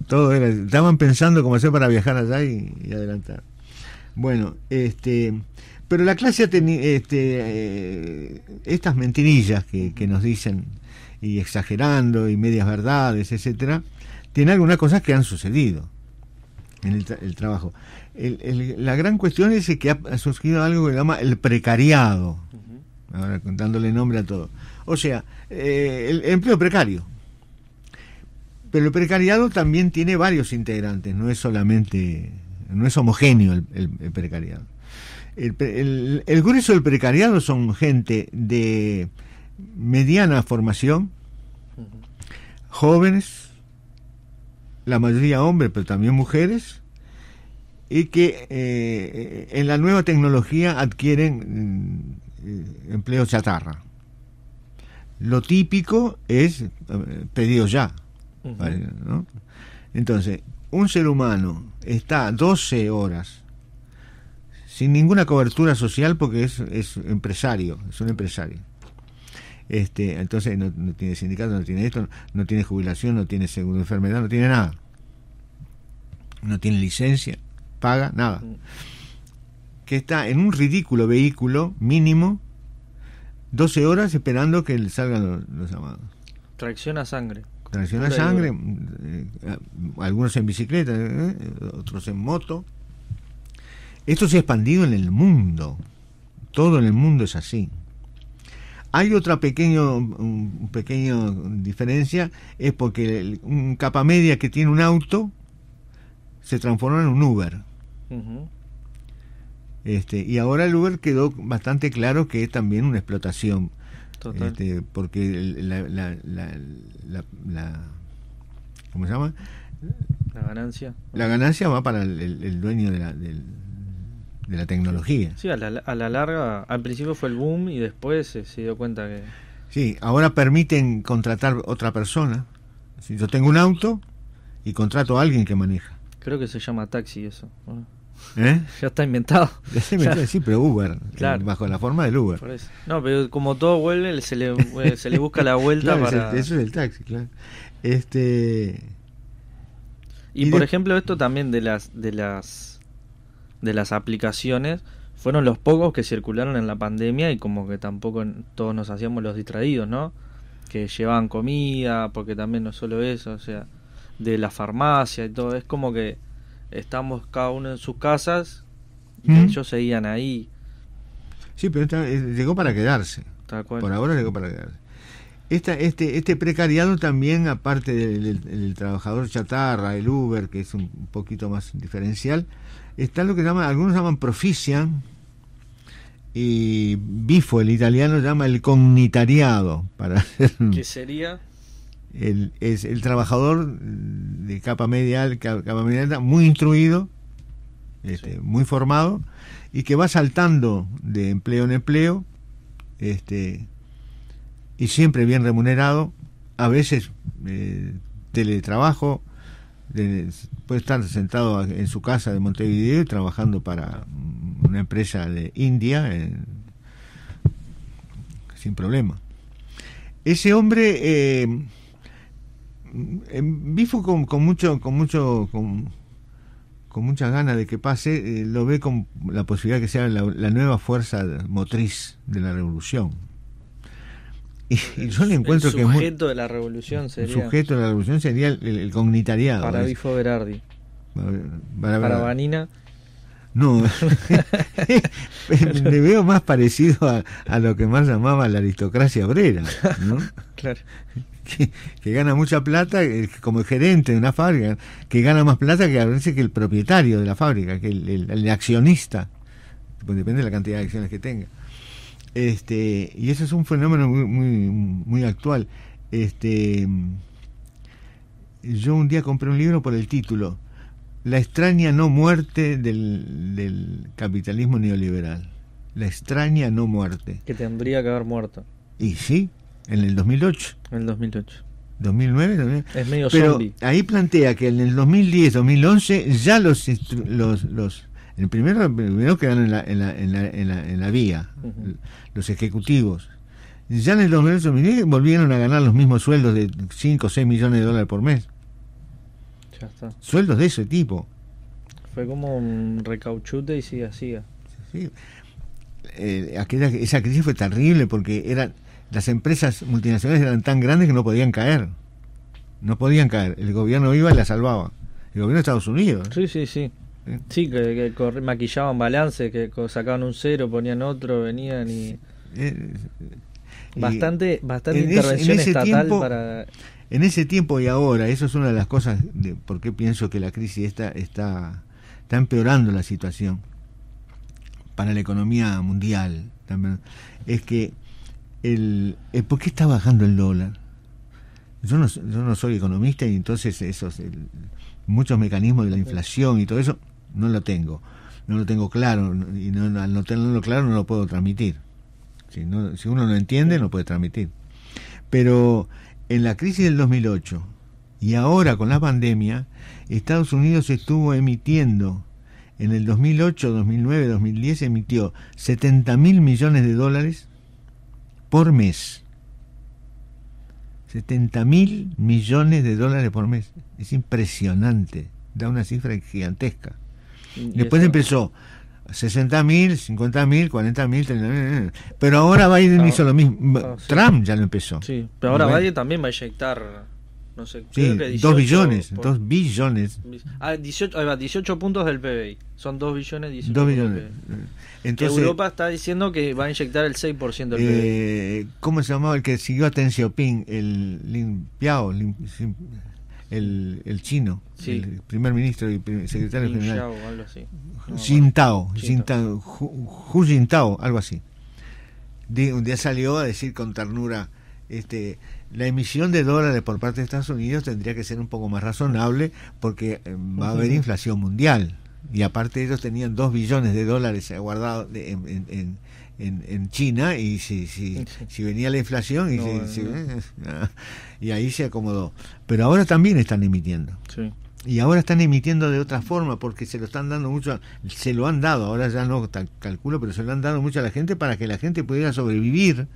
todo era, estaban pensando cómo hacer para viajar allá y, adelantar. Bueno, este, pero la clase este, eh, estas mentirillas que, nos dicen y exagerando y medias verdades, etcétera, tiene algunas cosas que han sucedido en el, trabajo. la gran cuestión es que ha, surgido algo que se llama el precariado, ahora contándole nombre a todo. O sea, eh, el empleo precario pero el precariado también tiene varios integrantes, no es solamente, no es homogéneo el, precariado. El, el, grueso del precariado son gente de mediana formación, jóvenes, la mayoría hombres, pero también mujeres, y que eh, en la nueva tecnología adquieren mm, empleo chatarra. Lo típico es eh, pedido ya entonces, un ser humano está 12 horas sin ninguna cobertura social porque es, es empresario, es un empresario. Este, entonces no, tiene sindicato, no tiene esto, no tiene jubilación, no tiene seguro de enfermedad, no tiene nada. No tiene licencia, paga, nada. Que está en un ridículo vehículo mínimo 12 horas esperando que salgan los, los llamados. Tracción a sangre tracción sangre, eh, algunos en bicicleta, eh, otros en moto. Esto se ha expandido en el mundo, todo en el mundo es así. Hay otra pequeño, un pequeño diferencia, es porque un capa media que tiene un auto se transformó en un Uber. este, y ahora el Uber quedó bastante claro que es también una explotación este, porque la, la, la, ¿Cómo se llama? La ganancia. La ganancia va para el, dueño de la, de la tecnología. Sí, a la, a la larga, al principio fue el boom y después se, dio cuenta que... Sí, ahora permiten contratar otra persona. Si yo tengo un auto y contrato a alguien que maneja. Creo que se llama taxi eso. ¿Eh? Ya está inventado. sí, pero Uber, bajo la forma del Uber. No, pero como todo vuelve, se le, eh, se le busca la vuelta para... eso es el taxi, claro. Este... Y, por ejemplo, esto también de las, de las, de las aplicaciones, fueron los pocos que circularon en la pandemia y como que tampoco todos nos hacíamos los distraídos, ¿no? Que llevaban comida, porque también no solo eso, o sea, de la farmacia y todo, es como que estamos cada uno en sus casas y ¿Mm? ellos seguían ahí. Sí, pero eh, llegó para quedarse. Por ahora llegó para quedarse. Esta, este, este precariado también, aparte del, trabajador chatarra, el Uber, que es un poquito más diferencial, está lo que llaman, algunos llaman profician y Bifo, el italiano, llama el cognitariado. Para ¿Qué sería? el, es el trabajador de capa media, capa media muy instruido, este, muy formado, y que va saltando de empleo en empleo, este, y siempre bien remunerado, a veces eh, teletrabajo, puede estar sentado en su casa de Montevideo trabajando para una empresa de India sin problema. ese hombre eh, Bifo con, con mucho, con mucho, con, con muchas ganas de que pase, eh, lo ve con la posibilidad de que sea la, nueva fuerza motriz de la revolución. Y, yo le encuentro que... El sujeto de la revolución sería... El sujeto de la revolución sería el, cognitariado. Para Bifo Berardi. Para, para, Vanina. No, le veo más parecido a, a, lo que más llamaba la aristocracia obrera, ¿no? claro que, gana mucha plata eh, como el gerente de una fábrica, que gana más plata que a veces que el propietario de la fábrica, que el, accionista, pues depende de la cantidad de acciones que tenga. Este, y eso es un fenómeno muy, muy, muy actual. Este, yo un día compré un libro por el título La extraña no muerte del, del capitalismo neoliberal. La extraña no muerte. Que tendría que haber muerto. Y sí, en el 2008. En el 2008. 2009, Es medio Pero ahí plantea que en el 2010, 2011 ya los los, los el primero, el primero quedaron en la, en la, en la, en la, en la vía, los ejecutivos. Ya en el 2008, 2010 volvieron a ganar los mismos sueldos de 5 o 6 millones de dólares por mes. Ya está. Sueldos de ese tipo. Fue como un recauchute y sigue así. Sí. Eh, aquella, esa crisis fue terrible porque era las empresas multinacionales eran tan grandes que no podían caer. No podían caer. El gobierno iba y la salvaba. El gobierno de Estados Unidos. Sí, sí, sí. Sí, que, maquillaban balance, que sacaban un cero, ponían otro, venían y... Eh, bastante bastante intervención estatal para... En ese tiempo y ahora, eso es una de las cosas de por qué pienso que la crisis está, está, está empeorando la situación para la economía mundial. También, es que el, ¿por qué está bajando el dólar? Yo no, yo no soy economista y entonces esos muchos mecanismos de la inflación y todo eso no lo tengo, no lo tengo claro y no, al no tenerlo claro no lo puedo transmitir. Si, no, si uno no entiende no puede transmitir. Pero en la crisis del 2008 y ahora con la pandemia, Estados Unidos estuvo emitiendo en el 2008, 2009, 2010 emitió 70 mil millones de dólares por mes. 70 mil millones de dólares por mes. Es impresionante. Da una cifra gigantesca. Después empezó 60 mil, 50 mil, 40 mil, pero ahora Biden ah, hizo lo mismo. Ah, Trump ya lo empezó. Sí, pero ahora Biden también va a inyectar no sé, sí, 2 billones, 2 billones. Ah, 18, 18 puntos del PBI, son 2 billones, 18 2 billones. Entonces, Europa está diciendo que va a inyectar el 6% del eh, PBI. ¿Cómo se llamaba el que siguió a Ten Xiaoping? El Lin Piao, el, el chino, el primer ministro y secretario general. algo así. Jintao, Jintao, Hu Jintao, algo así. un día salió a decir con ternura este la emisión de dólares por parte de Estados Unidos tendría que ser un poco más razonable porque eh, va a haber inflación mundial. Y aparte ellos tenían dos billones de dólares guardados en, en, en, China y si, si, si, venía la inflación y, y ahí se acomodó. Pero ahora también están emitiendo. Y ahora están emitiendo de otra forma porque se lo están dando mucho, se lo han dado, ahora ya no calculo, pero se lo han dado mucho a la gente para que la gente pudiera sobrevivir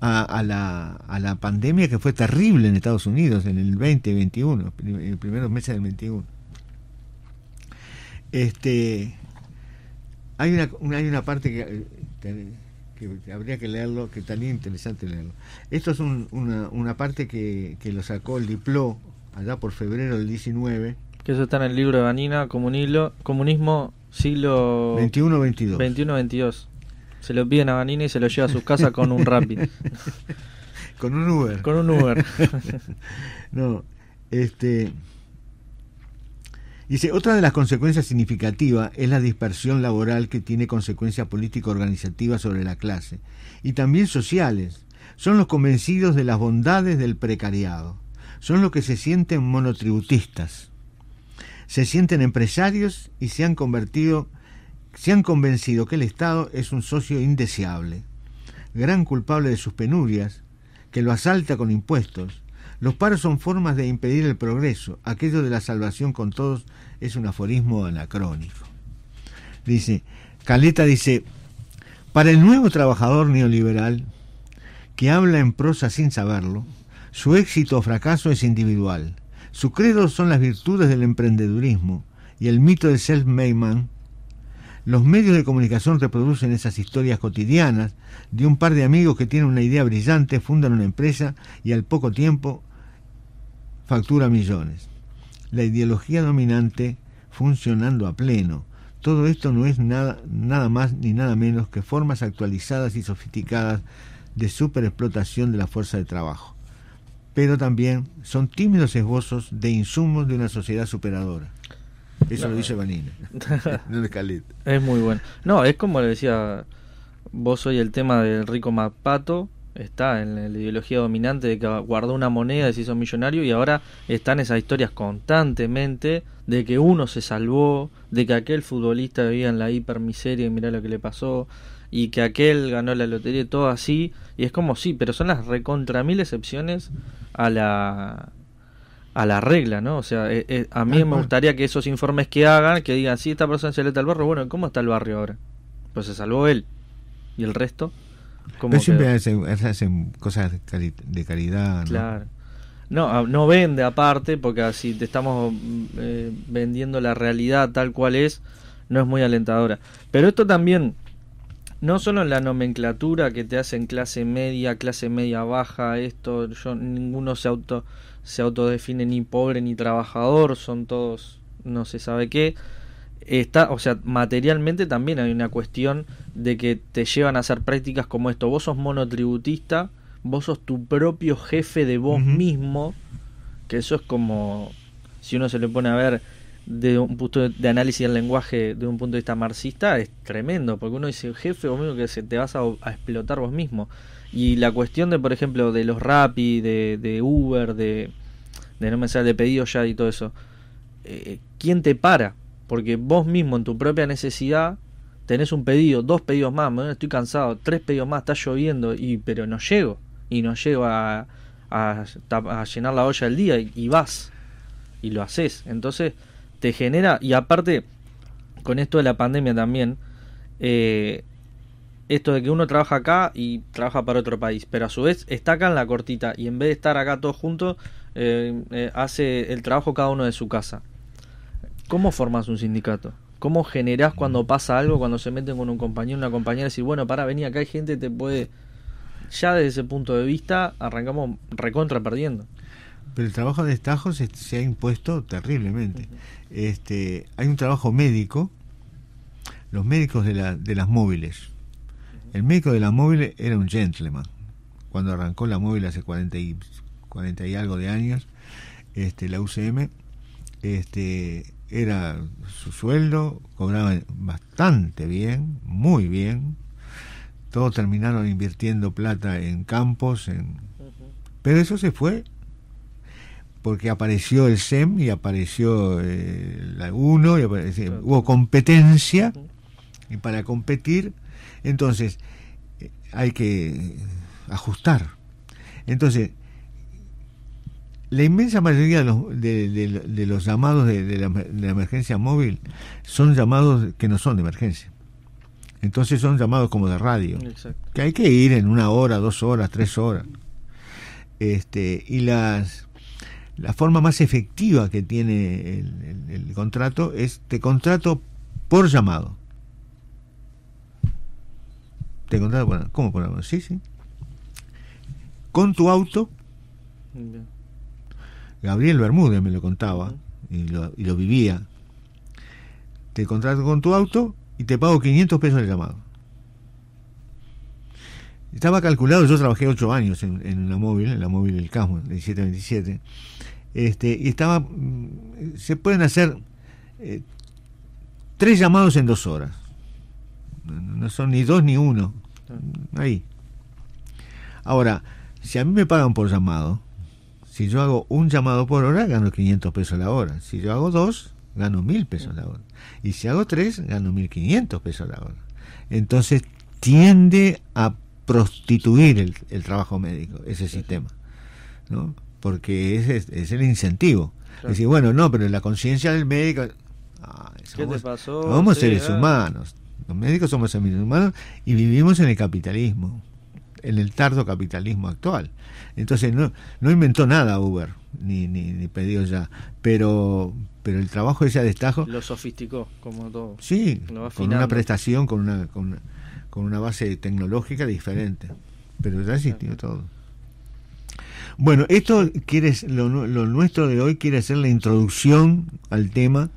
a, la, a la pandemia que fue terrible en Estados Unidos en el 2021, en los primeros meses del 21. Este, hay una, hay una parte que, que, habría que leerlo, que también interesante leerlo. Esto es una, una parte que, que lo sacó el Diplo allá por febrero del 19. Que eso está en el libro de Vanina, Comunilo, Comunismo, siglo 21-22. 21-22. Se lo piden a Vanina y se lo lleva a su casa con un Rapid. con un Uber. Con un Uber. no, este... Dice, otra de las consecuencias significativas es la dispersión laboral que tiene consecuencias político-organizativas sobre la clase y también sociales. Son los convencidos de las bondades del precariado. Son los que se sienten monotributistas. Se sienten empresarios y se han convertido se han convencido que el Estado es un socio indeseable, gran culpable de sus penurias, que lo asalta con impuestos. Los paros son formas de impedir el progreso. Aquello de la salvación con todos es un aforismo anacrónico. Dice, Caleta dice, para el nuevo trabajador neoliberal, que habla en prosa sin saberlo, su éxito o fracaso es individual. Su credo son las virtudes del emprendedurismo y el mito del self-made man. Los medios de comunicación reproducen esas historias cotidianas de un par de amigos que tienen una idea brillante, fundan una empresa y al poco tiempo factura millones. La ideología dominante funcionando a pleno. Todo esto no es nada, nada más ni nada menos que formas actualizadas y sofisticadas de superexplotación de la fuerza de trabajo pero también son tímidos esbozos de insumos de una sociedad superadora. Eso lo dice Vanina, no Es muy bueno. No, es como le decía, vos hoy el tema del rico Mapato está en la ideología dominante de que guardó una moneda y se hizo millonario y ahora están esas historias constantemente de que uno se salvó, de que aquel futbolista vivía en la hipermiseria y mirá lo que le pasó, y que aquel ganó la lotería y todo así, y es como sí, pero son las recontra mil excepciones a la a la regla, ¿no? O sea, eh, eh, a mí me gustaría que esos informes que hagan, que digan, sí, esta persona se le al barrio, bueno, ¿cómo está el barrio ahora? Pues se salvó él. ¿Y el resto? ¿Cómo pero siempre hacen, cosas de caridad, ¿no? Claro. No, no vende aparte, porque así te estamos eh, vendiendo la realidad tal cual es, no es muy alentadora. Pero esto también no solo en la nomenclatura que te hacen clase media, clase media baja, esto, yo, ninguno se auto se autodefine ni pobre ni trabajador, son todos no se sabe qué. Está, o sea, materialmente también hay una cuestión de que te llevan a hacer prácticas como esto. Vos sos monotributista, vos sos tu propio jefe de vos mismo, que eso es como si uno se le pone a ver de un punto de análisis del lenguaje de un punto de vista marxista es tremendo, porque uno dice, jefe, o mismo que se te vas a, explotar vos mismo. Y la cuestión de, por ejemplo, de los Rappi, de, de Uber, de, de no me sale de pedido ya y todo eso, eh, ¿quién te para? Porque vos mismo en tu propia necesidad tenés un pedido, dos pedidos más, estoy cansado, tres pedidos más, está lloviendo, y pero no llego, y no llego a, a, a llenar la olla del día, y, y vas, y lo haces. Entonces, te genera, y aparte, con esto de la pandemia también, eh, esto de que uno trabaja acá y trabaja para otro país, pero a su vez está acá en la cortita y en vez de estar acá todos juntos, eh, eh, hace el trabajo cada uno de su casa. ¿Cómo formas un sindicato? ¿Cómo generás cuando pasa algo, cuando se meten con un compañero, una compañera, decir, bueno, para, venir acá hay gente, te puede... Ya desde ese punto de vista arrancamos recontra perdiendo. Pero el trabajo de estajos se ha impuesto terriblemente. Este, hay un trabajo médico, los médicos de, la, de las móviles. El médico de la móvil era un gentleman. Cuando arrancó la móvil hace 40 y, 40 y algo de años, este, la UCM, este, era su sueldo, cobraba bastante bien, muy bien. Todos terminaron invirtiendo plata en campos, en... pero eso se fue porque apareció el SEM y apareció eh, la UNO, y hubo competencia, y para competir, entonces eh, hay que ajustar. Entonces, la inmensa mayoría de los, de, los llamados de, la, emergencia móvil son llamados que no son de emergencia. Entonces son llamados como de radio, que hay que ir en una hora, dos horas, tres horas. Este, y las la forma más efectiva que tiene el, contrato es te contrato por llamado. Te contrato por, ¿cómo por Sí, sí. Con tu auto. Gabriel Bermúdez me lo contaba y, lo, y lo vivía. Te contrato con tu auto y te pago 500 pesos de llamado. Estaba calculado, yo trabajé ocho años en, en la móvil, en la móvil del CASMO, 1727, este, y estaba, mm, se pueden hacer eh, tres llamados en dos horas. No son ni dos ni uno. Ahí. Ahora, si a mí me pagan por llamado, si yo hago un llamado por hora, gano 500 pesos la hora. Si yo hago dos, gano 1000 pesos la hora. Y si hago tres, gano 1500 pesos la hora. Entonces, tiende a prostituir el, el trabajo médico, ese sistema. ¿no? porque es, es, el incentivo. Decir, bueno, no, pero la conciencia del médico... Ah, ¿Qué te pasó? Somos seres humanos. Los médicos somos seres humanos y vivimos en el capitalismo. En el tardo capitalismo actual. Entonces no, no inventó nada Uber, ni, ni, ni pedido ya, pero pero el trabajo ese a destajo... Lo sofisticó, como todo. Sí, con una prestación, con una, con con una base tecnológica diferente, pero ya existió todo. Bueno, esto quiere, lo, lo, nuestro de hoy quiere ser la introducción al tema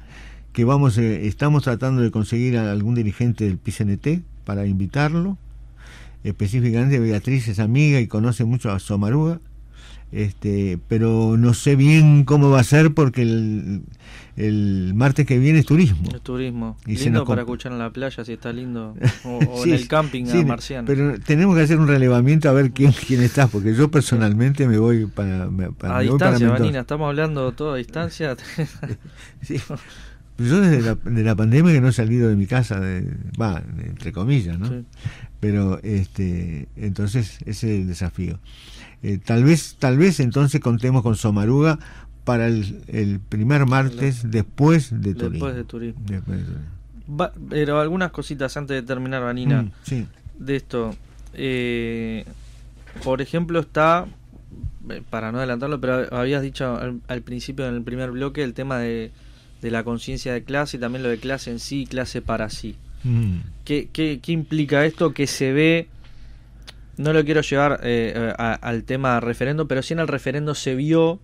que vamos, eh, estamos tratando de conseguir a algún dirigente del PCNT para invitarlo. Específicamente Beatriz es amiga y conoce mucho a Somaruga este, pero no sé bien cómo va a ser porque el, el martes que viene es turismo. Es turismo. Y lindo para escuchar en la playa si está lindo. O, en el camping a Marciano. Pero tenemos que hacer un relevamiento a ver quién, quién está, porque yo personalmente me voy para. a distancia, Vanina, estamos hablando todo a distancia. sí. Yo desde la, de la pandemia que no he salido de mi casa, va, entre comillas, ¿no? Pero este, entonces ese es el desafío. Eh, tal vez tal vez entonces contemos con Somaruga para el, primer martes después de turismo. Después de turismo. pero algunas cositas antes de terminar, Vanina, mm, de esto. Eh, por ejemplo, está, eh, para no adelantarlo, pero habías dicho al, principio en el primer bloque el tema de, de la conciencia de clase y también lo de clase en sí y clase para sí. Mm. ¿Qué, qué, qué implica esto que se ve no lo quiero llevar eh, eh, al tema referendo, pero sí en el referendo se vio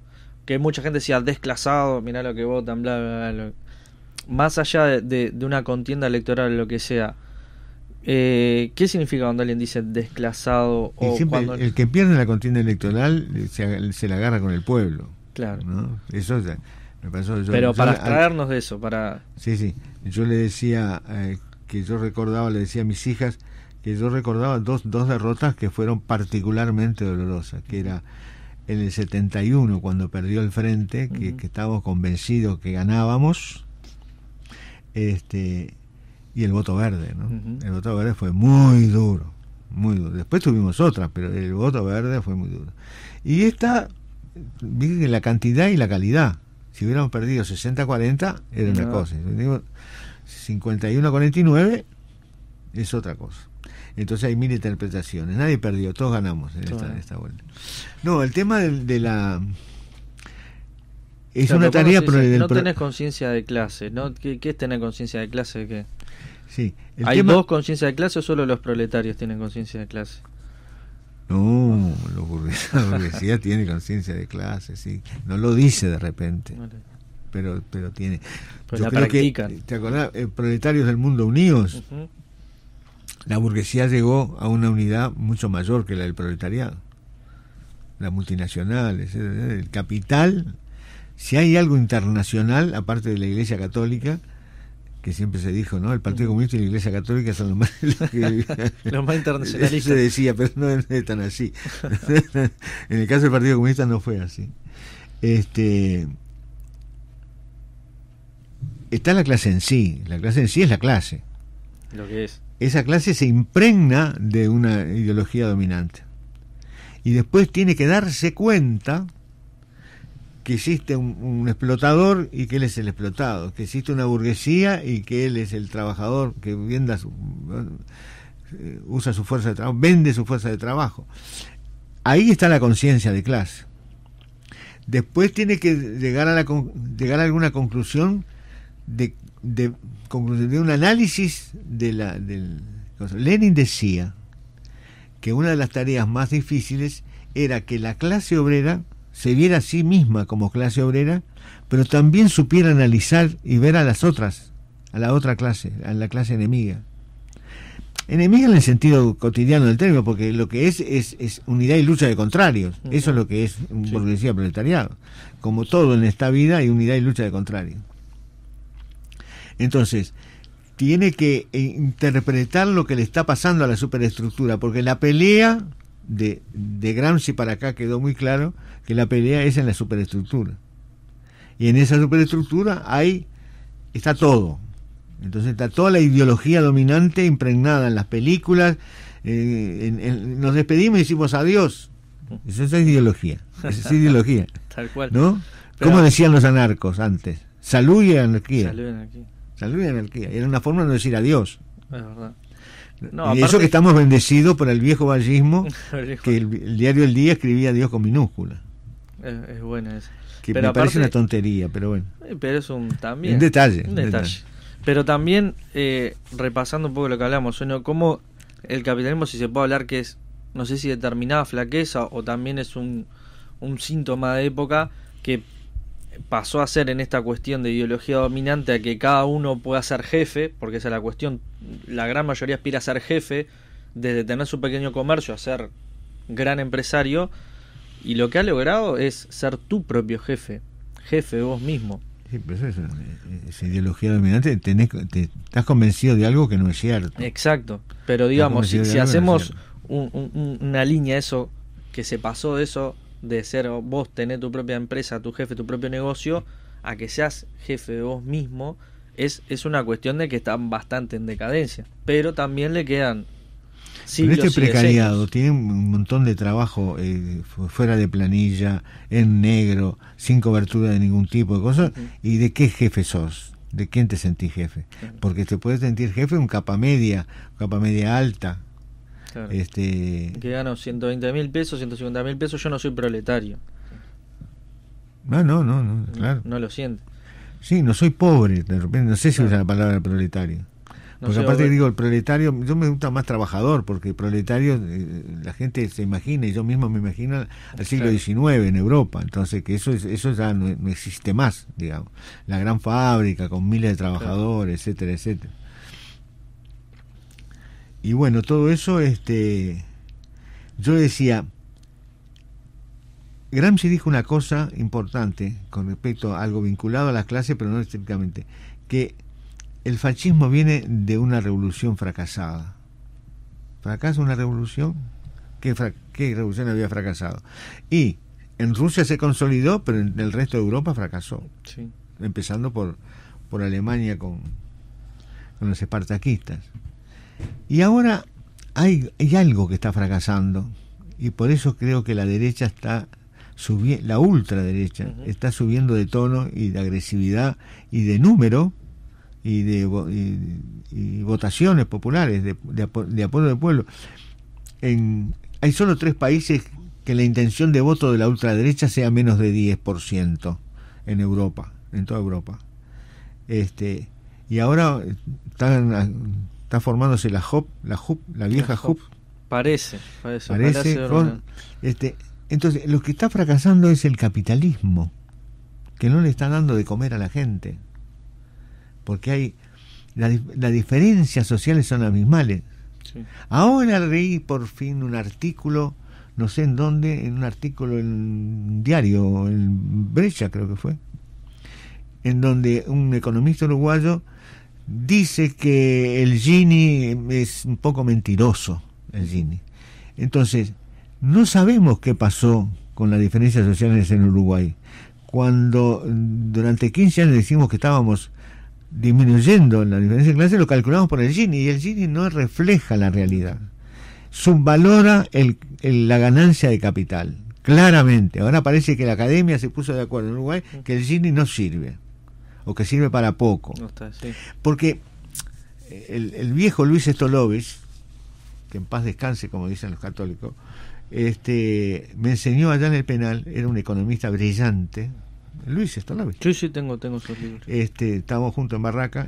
que mucha gente decía desclasado, mirá lo que votan, bla, bla, bla. Más allá de, una contienda electoral, lo que sea, eh, ¿qué significa cuando alguien dice desclasado? O cuando... El que pierde la contienda electoral se, se la agarra con el pueblo. Claro. Eso me pasó. pero para extraernos de eso, para. Sí, sí. Yo le decía que yo recordaba, le decía a mis hijas que yo recordaba dos, dos derrotas que fueron particularmente dolorosas, que era en el 71 cuando perdió el frente, que, estábamos convencidos que ganábamos, este y el voto verde, ¿no? El voto verde fue muy duro, muy duro. Después tuvimos otras, pero el voto verde fue muy duro. Y esta, la cantidad y la calidad. Si hubiéramos perdido 60-40, era una cosa. Si digo 51-49, es otra cosa. Entonces hay mil interpretaciones. Nadie perdió, todos ganamos en esta, vuelta. No, el tema de, la... Es una tarea... Pero no tenés conciencia de clase, ¿no? ¿Qué, es tener conciencia de clase? ¿Qué? Sí. ¿Hay dos conciencia de clase o solo los proletarios tienen conciencia de clase? No, la burguesía, tiene conciencia de clase, sí. No lo dice de repente. Pero, pero tiene. La practican. ¿Te acordás? Eh, proletarios del mundo unidos la burguesía llegó a una unidad mucho mayor que la del proletariado. Las multinacionales, el capital, si hay algo internacional, aparte de la Iglesia Católica, que siempre se dijo, ¿no? El Partido Comunista y la Iglesia Católica son los más, los más internacionalistas. Se decía, pero no es tan así. en el caso del Partido Comunista no fue así. Este está la clase en sí. La clase en sí es la clase. Lo que es esa clase se impregna de una ideología dominante. Y después tiene que darse cuenta que existe un, explotador y que él es el explotado, que existe una burguesía y que él es el trabajador que eh, usa su fuerza de trabajo, vende su fuerza de trabajo. Ahí está la conciencia de clase. Después tiene que llegar a, llegar alguna conclusión de de, de un análisis de la del Lenin decía que una de las tareas más difíciles era que la clase obrera se viera a sí misma como clase obrera, pero también supiera analizar y ver a las otras, a la otra clase, a la clase enemiga. Enemiga en el sentido cotidiano del término, porque lo que es es, es unidad y lucha de contrarios. Eso es lo que es un burguesía proletariado. Como todo en esta vida hay unidad y lucha de contrarios. Entonces, tiene que interpretar lo que le está pasando a la superestructura, porque la pelea de, de Gramsci para acá quedó muy claro que la pelea es en la superestructura. Y en esa superestructura hay, está todo. Entonces está toda la ideología dominante impregnada en las películas. Eh, nos despedimos y decimos adiós. Esa es ideología. Esa es ideología. Tal cual. ¿No? ¿Cómo decían los anarcos antes? Salud y anarquía. Salud y anarquía. Salud y anarquía. Era una forma de no decir adiós. Es verdad. Y eso que estamos bendecidos por el viejo vallismo, que el, diario El Día escribía Dios con minúscula. Es, bueno eso. Que me parece una tontería, pero bueno. Eh, pero es un también. Un detalle. Un detalle. Pero también, eh, repasando un poco lo que hablamos, ¿no? cómo el capitalismo, si se puede hablar que es, no sé si determinada flaqueza o también es un, un síntoma de época que pasó a ser en esta cuestión de ideología dominante a que cada uno pueda ser jefe, porque esa es la cuestión, la gran mayoría aspira a ser jefe, desde tener su pequeño comercio a ser gran empresario, y lo que ha logrado es ser tu propio jefe, jefe de vos mismo. Sí, pero eso es, ideología dominante, tenés, te, estás convencido de algo que no es cierto. Exacto, pero digamos, si, hacemos una línea eso, que se pasó de eso de ser vos tener tu propia empresa, tu jefe, tu propio negocio, a que seas jefe de vos mismo, es, es una cuestión de que están bastante en decadencia. Pero también le quedan pero este precariado tiene un montón de trabajo eh, fuera de planilla, en negro, sin cobertura de ningún tipo de cosas. ¿Y de qué jefe sos? ¿De quién te sentís jefe? Porque te puedes sentir jefe un capa media, capa media alta, este... Que gano 120 mil pesos, 150 mil pesos, yo no soy proletario. Ah, no, no, no, claro. No, lo siento. Sí, no soy pobre, de repente, no sé si usa la palabra proletario. porque aparte digo, el proletario, yo me gusta más trabajador, porque proletario, eh, la gente se imagina, y yo mismo me imagino al siglo XIX en Europa, entonces que eso eso ya no, existe más, digamos. La gran fábrica con miles de trabajadores, etcétera, etcétera. Y bueno, todo eso, este, yo decía, Gramsci dijo una cosa importante con respecto a algo vinculado a las clases, pero no estrictamente, que el fascismo viene de una revolución fracasada. ¿Fracasa una revolución? ¿Qué, ¿Qué, revolución había fracasado? Y en Rusia se consolidó, pero en el resto de Europa fracasó. Empezando por, por Alemania con, con los espartaquistas. Y ahora hay, hay algo que está fracasando y por eso creo que la derecha está subiendo, la ultraderecha está subiendo de tono y de agresividad y de número y de votaciones populares, de, de, apoyo del pueblo. En, hay solo tres países que la intención de voto de la ultraderecha sea menos de 10% en Europa, en toda Europa. Este, y ahora están está formándose la HOP, la HUP, la vieja HUP. Parece, parece. Parece, este, entonces, lo que está fracasando es el capitalismo, que no le está dando de comer a la gente. Porque hay. Las la diferencias sociales son abismales. Ahora leí por fin un artículo, no sé en dónde, en un artículo en un diario, en Brecha creo que fue, en donde un economista uruguayo dice que el Gini es un poco mentiroso, el Gini. Entonces, no sabemos qué pasó con las diferencias sociales en Uruguay. Cuando durante 15 años decimos que estábamos disminuyendo la diferencia de clase, lo calculamos por el Gini y el Gini no refleja la realidad. Subvalora el, la ganancia de capital, claramente. Ahora parece que la academia se puso de acuerdo en Uruguay que el Gini no sirve o que sirve para poco. Porque el, viejo Luis Stolovich, que en paz descanse, como dicen los católicos, este, me enseñó allá en el penal, era un economista brillante. Luis Stolovich. Sí, sí, tengo, tengo esos libros. Este, estábamos juntos en Barraca.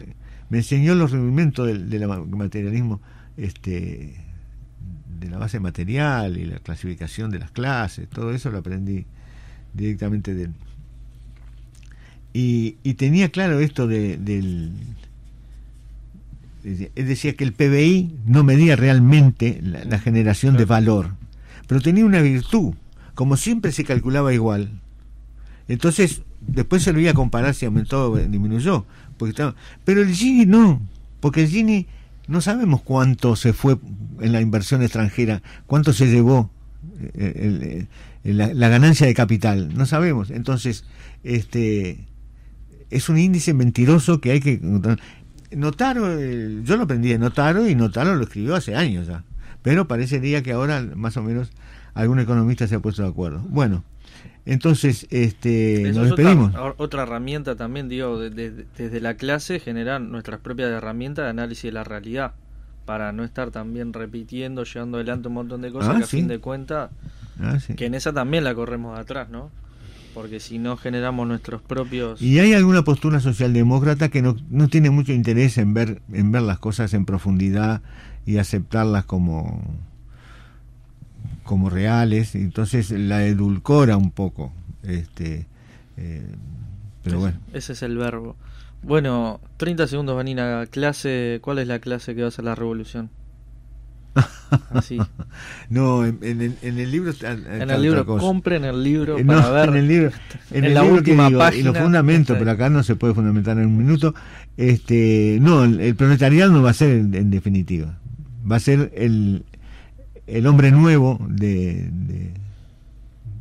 Me enseñó los rudimentos del, materialismo, este, de la base material y la clasificación de las clases, todo eso lo aprendí directamente de él. Y, tenía claro esto de, del... Él decía que el PBI no medía realmente la, generación de valor, pero tenía una virtud. Como siempre se calculaba igual, entonces después se lo iba a comparar si aumentó o disminuyó. Porque estaba, pero el Gini no, porque el Gini no sabemos cuánto se fue en la inversión extranjera, cuánto se llevó eh, la, la, ganancia de capital, no sabemos. Entonces, este es un índice mentiroso que hay que Notaro, eh, yo lo aprendí de Notaro y Notaro lo escribió hace años ya, pero parecería que ahora más o menos algún economista se ha puesto de acuerdo. Bueno, entonces este, nos despedimos. Otra, herramienta también, digo, desde la clase generar nuestras propias herramientas de análisis de la realidad para no estar también repitiendo, llevando adelante un montón de cosas ah, que a fin de cuentas, ah, que en esa también la corremos atrás, ¿no? Porque si no generamos nuestros propios... ¿Y hay alguna postura socialdemócrata que no, no tiene mucho interés en ver, en ver las cosas en profundidad y aceptarlas como, como reales? Entonces la edulcora un poco. Este, eh, pero bueno. Ese es el verbo. Bueno, 30 segundos, Vanina. Clase, ¿Cuál es la clase que va a ser la revolución? Así. no, en, el, libro. en el libro, compren el libro para ver. En el libro, en, la última página. Y los fundamentos, pero acá no se puede fundamentar en un minuto. Este, no, el, proletariado no va a ser en, definitiva. Va a ser el, el hombre nuevo de,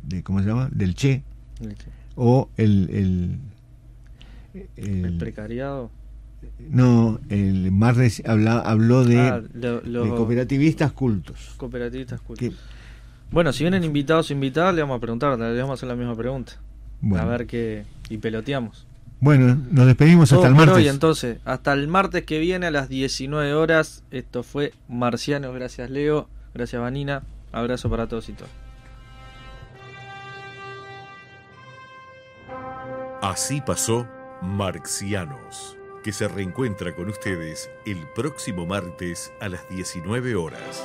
de, ¿Cómo se llama? Del Che. O el el, precariado. No, el más habla, habló de, ah, de, cooperativistas cultos. Cooperativistas cultos. Bueno, si vienen invitados o invitadas, le vamos a preguntar, le vamos a hacer la misma pregunta. A ver qué. Y peloteamos. Bueno, nos despedimos hasta el martes. Hoy, entonces, hasta el martes que viene a las 19 horas. Esto fue Marciano. Gracias, Leo. Gracias, Vanina. Abrazo para todos y todas. Así pasó Marxianos, que se reencuentra con ustedes el próximo martes a las 19 horas.